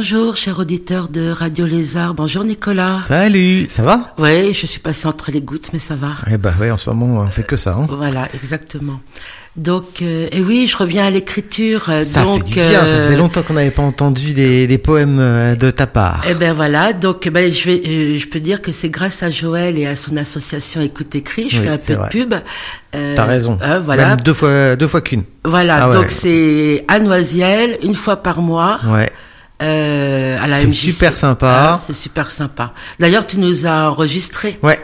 Bonjour, cher auditeur de Radio Lézard. Bonjour, Nicolas. Salut, ça va? Oui, je suis passé entre les gouttes, mais ça va. Eh ben oui, en ce moment, on fait que ça. Hein. Voilà, exactement. Donc, euh, et oui, je reviens à l'écriture. euh, Ça donc, fait du bien, ça euh, faisait longtemps qu'on n'avait pas entendu des, des poèmes euh, de ta part. Eh ben voilà, donc ben, je vais, euh, je peux dire que c'est grâce à Joël et à son association Écoute Écrit, je Oui, fais un peu vrai. de pub. Euh, T'as raison. euh, voilà, Même deux fois, deux fois qu'une. voilà. Ah ouais. Donc c'est à Noisiel, une fois par mois, Ouais. Euh, à la C'est super sympa. Ah, c'est super sympa. D'ailleurs, tu nous as enregistré. Ouais,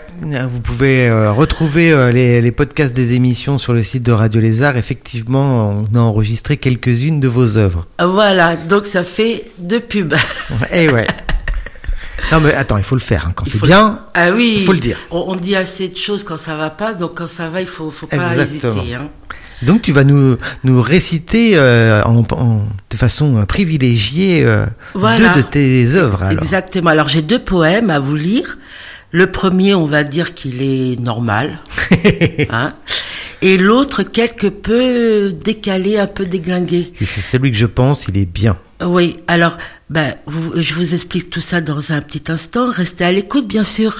vous pouvez euh, retrouver euh, les, les podcasts des émissions sur le site de Radio Lézard. Effectivement, on a enregistré quelques-unes de vos œuvres. Voilà, donc ça fait deux pubs. Eh ouais. non mais attends, il faut le faire. hein. Quand c'est bien, Ah oui. il faut le dire. On, on dit assez de choses quand ça va pas, donc quand ça va, il faut, faut pas Exactement. hésiter. Hein. Donc tu vas nous, nous réciter euh, en, en- de façon privilégiée euh, Voilà. deux de tes œuvres. Alors. Exactement. Alors j'ai deux poèmes à vous lire. Le premier, on va dire qu'il est normal, hein, et l'autre quelque peu décalé, un peu déglingué. Si c'est celui que je pense, il est bien. Oui. Alors, ben, vous- je vous explique tout ça dans un petit instant. Restez à l'écoute, bien sûr.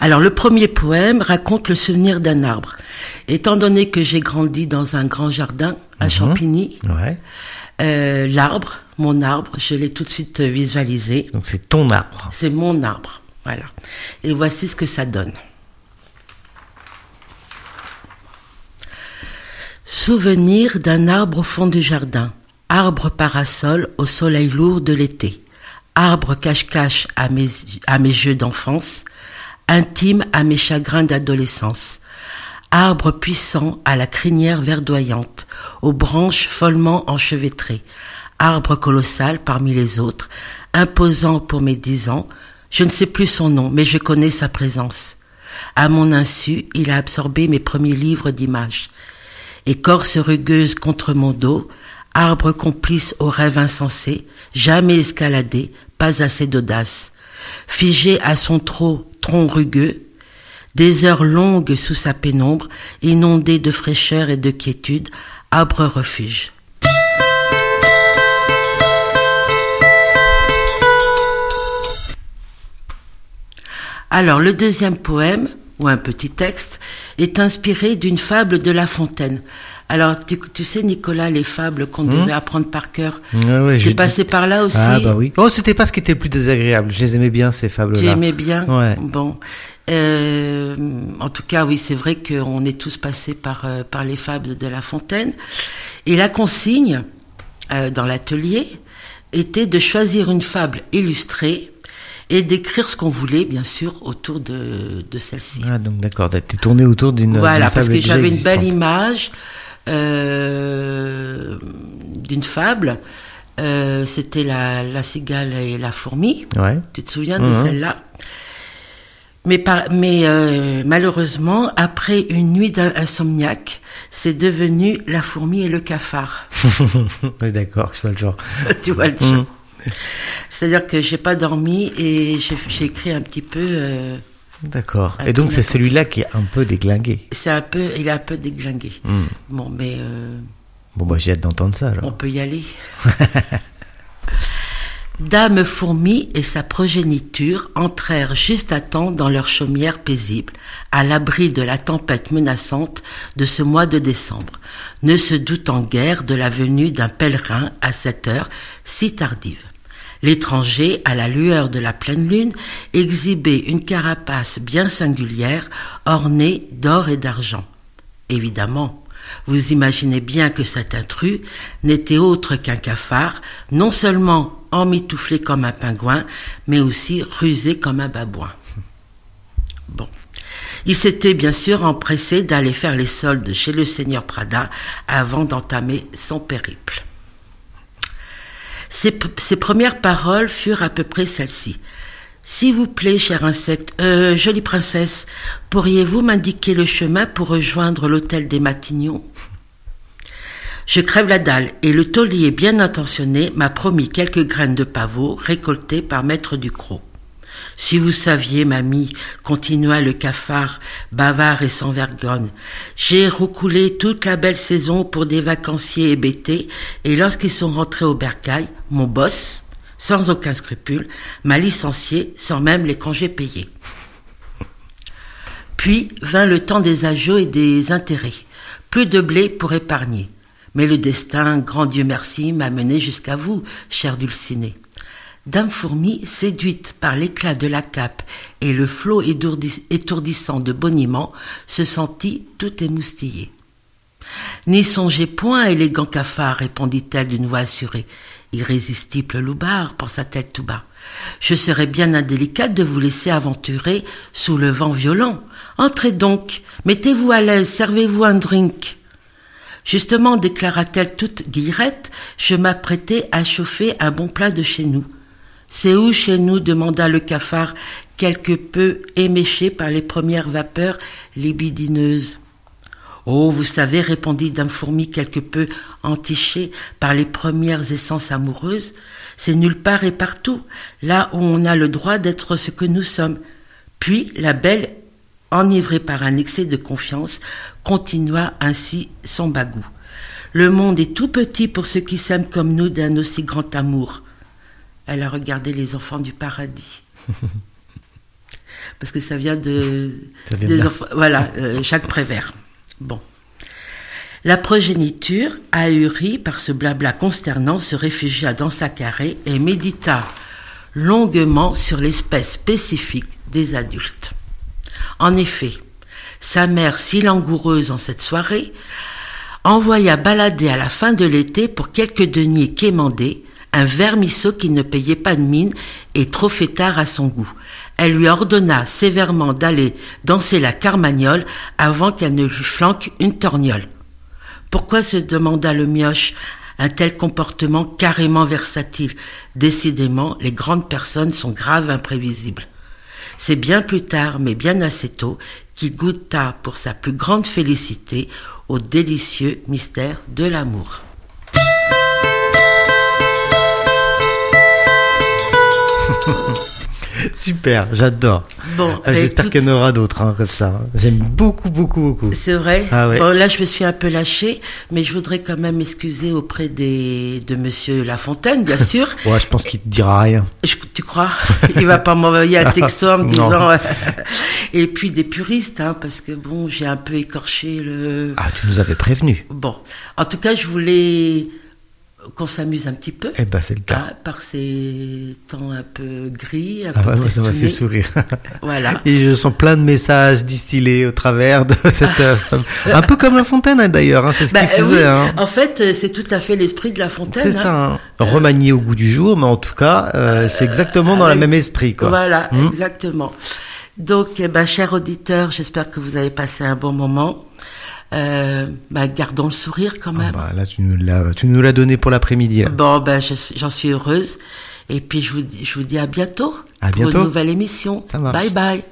Alors, le premier poème raconte le souvenir d'un arbre. Étant donné que j'ai grandi dans un grand jardin à Champigny, Ouais. euh, l'arbre, mon arbre, je l'ai tout de suite visualisé. Donc c'est ton arbre. C'est mon arbre. Voilà. Et voici ce que ça donne. Souvenir d'un arbre au fond du jardin. Arbre parasol au soleil lourd de l'été. Arbre cache-cache à mes, à mes jeux d'enfance. Intime à mes chagrins d'adolescence. Arbre puissant à la crinière verdoyante, aux branches follement enchevêtrées. Arbre colossal parmi les autres, imposant pour mes dix ans. Je ne sais plus son nom, mais je connais sa présence. À mon insu, il a absorbé mes premiers livres d'images. Écorce rugueuse contre mon dos, arbre complice aux rêves insensés, jamais escaladé, pas assez d'audace. Figé à son trot, tronc rugueux, des heures longues sous sa pénombre, inondé de fraîcheur et de quiétude, arbre refuge. Alors, le deuxième poème, ou un petit texte, est inspiré d'une fable de La Fontaine. Alors, tu, tu sais, Nicolas, les fables qu'on devait apprendre par cœur. Ah ouais, Tu es passé par là aussi Ah bah oui. Oh, c'était pas ce qui était le plus désagréable. Je les aimais bien ces fables-là. Tu aimais bien Ouais. Bon. Euh, en tout cas, oui, c'est vrai qu'on est tous passés par, euh, par les fables de La Fontaine. Et la consigne, euh, dans l'atelier, était de choisir une fable illustrée et d'écrire ce qu'on voulait, bien sûr, autour de, de celle-ci. Ah donc d'accord, t'es tourné autour d'une Voilà, parce que j'avais une belle image d'une fable. Euh, C'était la, la cigale et la fourmi. Ouais. Tu te souviens de Mhm. celle-là? Mais, par- mais euh, malheureusement, après une nuit d'insomniaque, c'est devenu la fourmi et le cafard. oui, d'accord, je vois le genre. tu vois le Mhm. genre. C'est-à-dire que j'ai pas dormi et j'ai j'ai écrit un petit peu. euh, D'accord. Et donc c'est celui-là qui est un peu déglingué. c'est un peu, il est un peu déglingué. Hmm. Bon, mais euh, Bon bah j'ai hâte d'entendre ça alors. on peut y aller. Dame fourmi et sa progéniture entrèrent juste à temps dans leur chaumière paisible, à l'abri de la tempête menaçante de ce mois de décembre, ne se doutant guère de la venue d'un pèlerin à cette heure si tardive. L'étranger, à la lueur de la pleine lune, exhibait une carapace bien singulière, ornée d'or et d'argent. Évidemment, vous imaginez bien que cet intrus n'était autre qu'un cafard, non seulement emmitouflé comme un pingouin, mais aussi rusé comme un babouin. Bon. Il s'était bien sûr empressé d'aller faire les soldes chez le seigneur Prada avant d'entamer son périple. Ses, premières paroles furent à peu près celles-ci. S'il vous plaît, cher insecte, euh, jolie princesse, pourriez-vous m'indiquer le chemin pour rejoindre l'hôtel des Matignons? Je crève la dalle et le taulier bien intentionné m'a promis quelques graines de pavot récoltées par maître Ducrot. Si vous saviez, mamie, continua le cafard, bavard et sans vergogne, j'ai recoulé toute la belle saison pour des vacanciers hébétés, et lorsqu'ils sont rentrés au bercail, mon boss, sans aucun scrupule, m'a licencié sans même les congés payés. Puis vint le temps des agios et des intérêts. Plus de blé pour épargner. Mais le destin, grand Dieu merci, m'a mené jusqu'à vous, chère Dulcinée. Dame Fourmi, séduite par l'éclat de la cape et le flot étourdissant de boniment, se sentit tout émoustillée. N'y songez point, élégant cafard, répondit-elle d'une voix assurée. Irrésistible loupard, pensa-t-elle tout bas. Je serais bien indélicate de vous laisser aventurer sous le vent violent. Entrez donc, mettez-vous à l'aise, servez-vous un drink. Justement, déclara-t-elle toute guillerette, je m'apprêtais à chauffer un bon plat de chez nous. C'est où chez nous demanda le cafard, quelque peu éméché par les premières vapeurs libidineuses. Oh, vous savez, répondit Dame Fourmi quelque peu entichée par les premières essences amoureuses, c'est nulle part et partout, là où on a le droit d'être ce que nous sommes. Puis la belle, enivrée par un excès de confiance, continua ainsi son bagou. Le monde est tout petit pour ceux qui s'aiment comme nous d'un aussi grand amour. Elle a regardé les enfants du paradis. Parce que ça vient de, des enfants, voilà, euh, Jacques Prévert. Bon. La progéniture, ahurie par ce blabla consternant, se réfugia dans sa carré et médita longuement sur l'espèce spécifique des adultes. En effet, sa mère, si langoureuse en cette soirée, envoya balader à la fin de l'été pour quelques deniers quémandés un vermisseau qui ne payait pas de mine et trop fêtard à son goût. Elle lui ordonna sévèrement d'aller danser la carmagnole avant qu'elle ne lui flanque une torgnole. Pourquoi se demanda le mioche un tel comportement carrément versatile? Décidément, les grandes personnes sont graves imprévisibles. C'est bien plus tard, mais bien assez tôt, qu'il goûta pour sa plus grande félicité au délicieux mystère de l'amour. Super, j'adore. Bon, ah, j'espère bah, qu'il y en aura d'autres hein, comme ça. J'aime beaucoup, beaucoup, beaucoup. C'est vrai. Ah bon, là, je me suis un peu lâchée, mais je voudrais quand même m'excuser auprès des de Monsieur Lafontaine, bien sûr. ouais, je pense qu'il te dira rien. tu crois? Il va pas m'envoyer un texto en me disant. Et puis des puristes, hein, parce que bon, j'ai un peu écorché le. Ah, tu nous avais prévenu. Bon, en tout cas, je voulais qu'on s'amuse un petit peu. Eh ben, c'est le cas. Ah, par ces temps un peu gris, un ah peu bah, ça m'a fait sourire. voilà. Et je sens plein de messages distillés au travers de cette euh, un peu comme La Fontaine hein, d'ailleurs, hein, c'est ce qu'il bah, faisait. Hein. En fait, euh, c'est tout à fait l'esprit de La Fontaine. C'est ça, hein. remanié au goût du jour, mais en tout cas, euh, c'est exactement dans le même esprit. Quoi. Voilà, hmm. exactement. Donc, eh ben, chers auditeurs, j'espère que vous avez passé un bon moment. Euh, bah, gardons le sourire quand ah même. bah, là, tu nous l'as, tu nous l'as donné pour l'après-midi. Bon, ben, j'en suis heureuse. Et puis, je vous, je vous dis à bientôt. À bientôt. Pour une nouvelle émission. Ça marche. Bye bye.